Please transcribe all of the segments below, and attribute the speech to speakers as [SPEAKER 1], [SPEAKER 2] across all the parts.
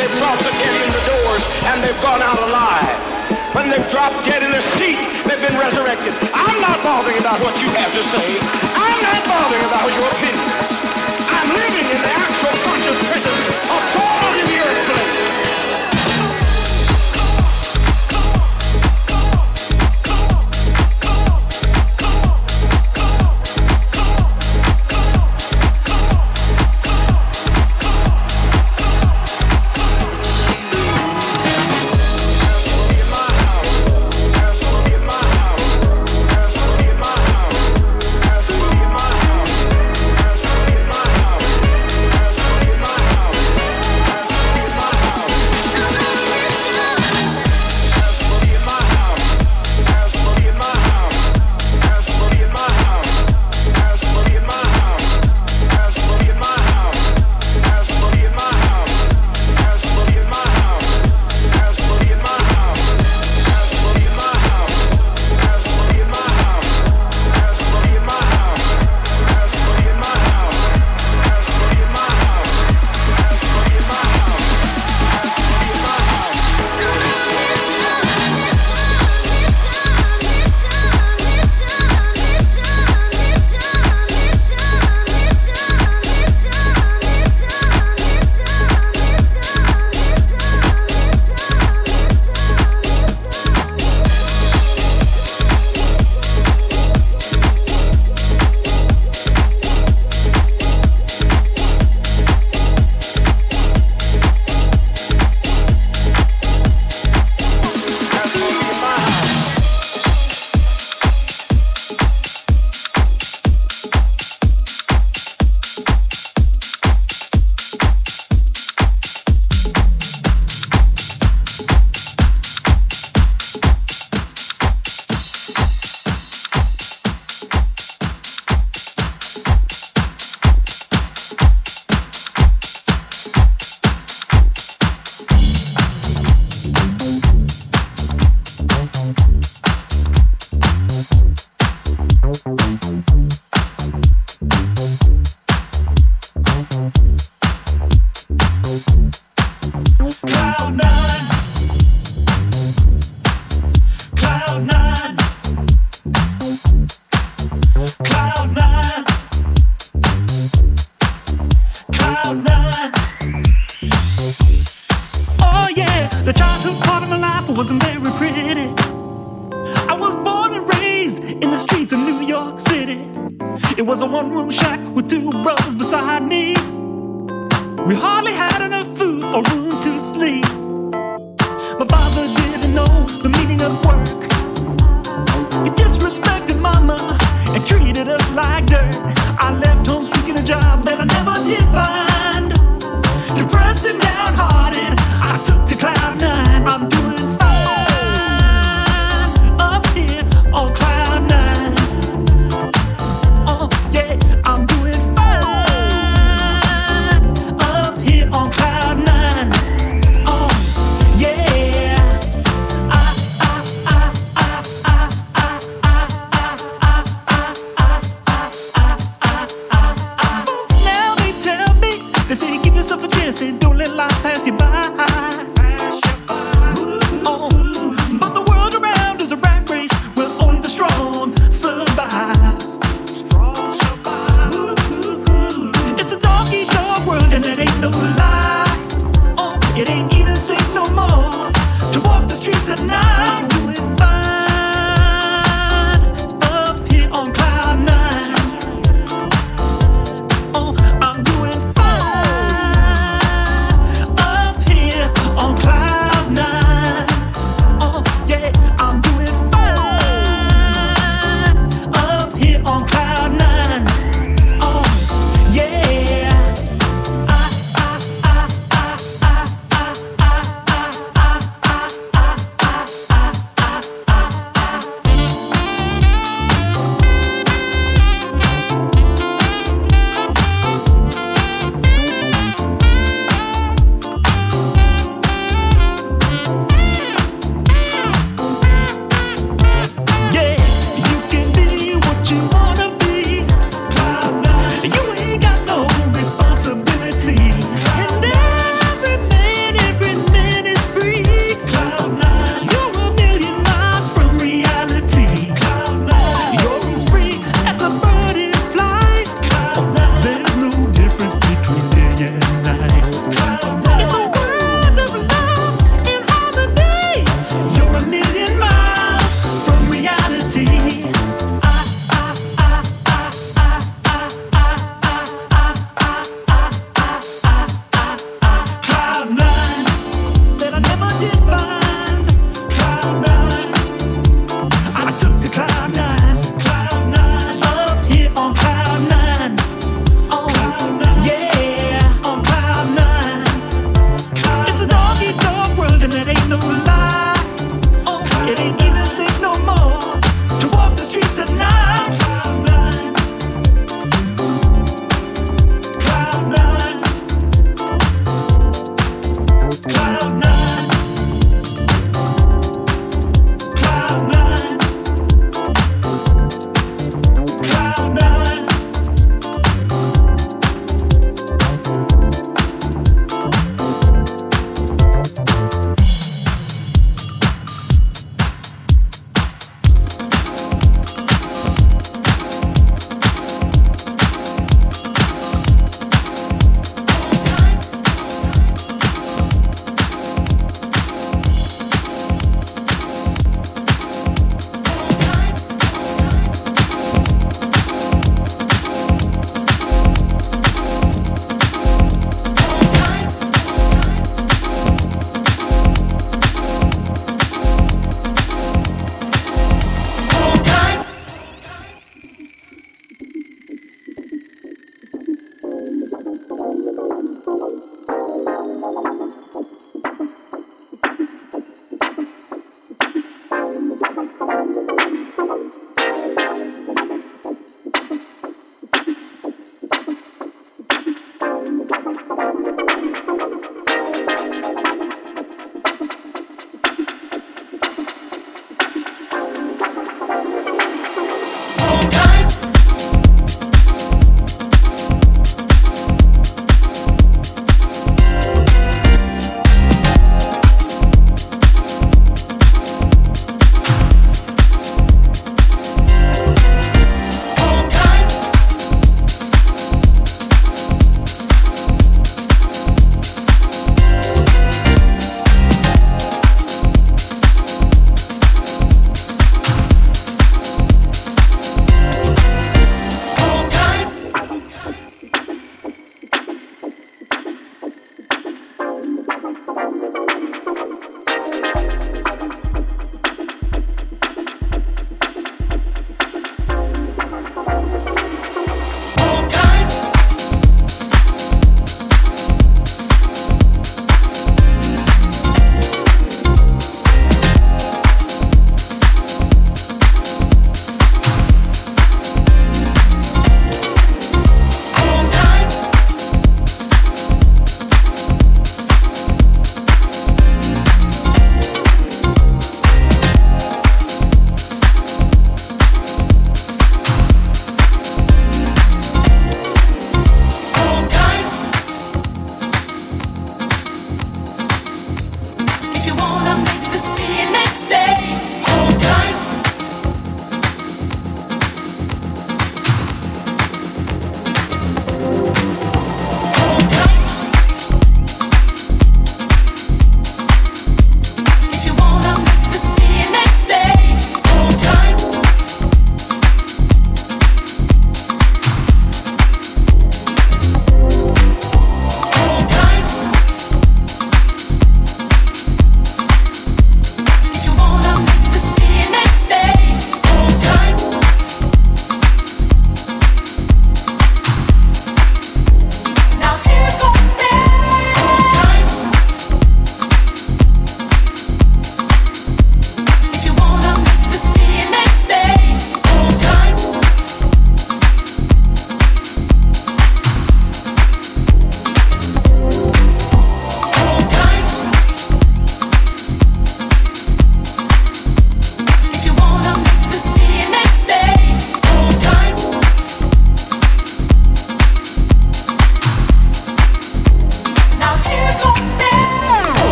[SPEAKER 1] they've dropped dead in the doors and they've gone out alive. When they've dropped dead in their seat, they've been resurrected. I'm not bothering about what you have to say. I'm not bothering about your opinion. I'm living in the actual conscious presence of God.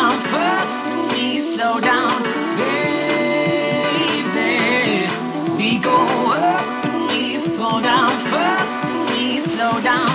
[SPEAKER 2] down first, we slow down, baby. We go up and we fall down first, we slow down.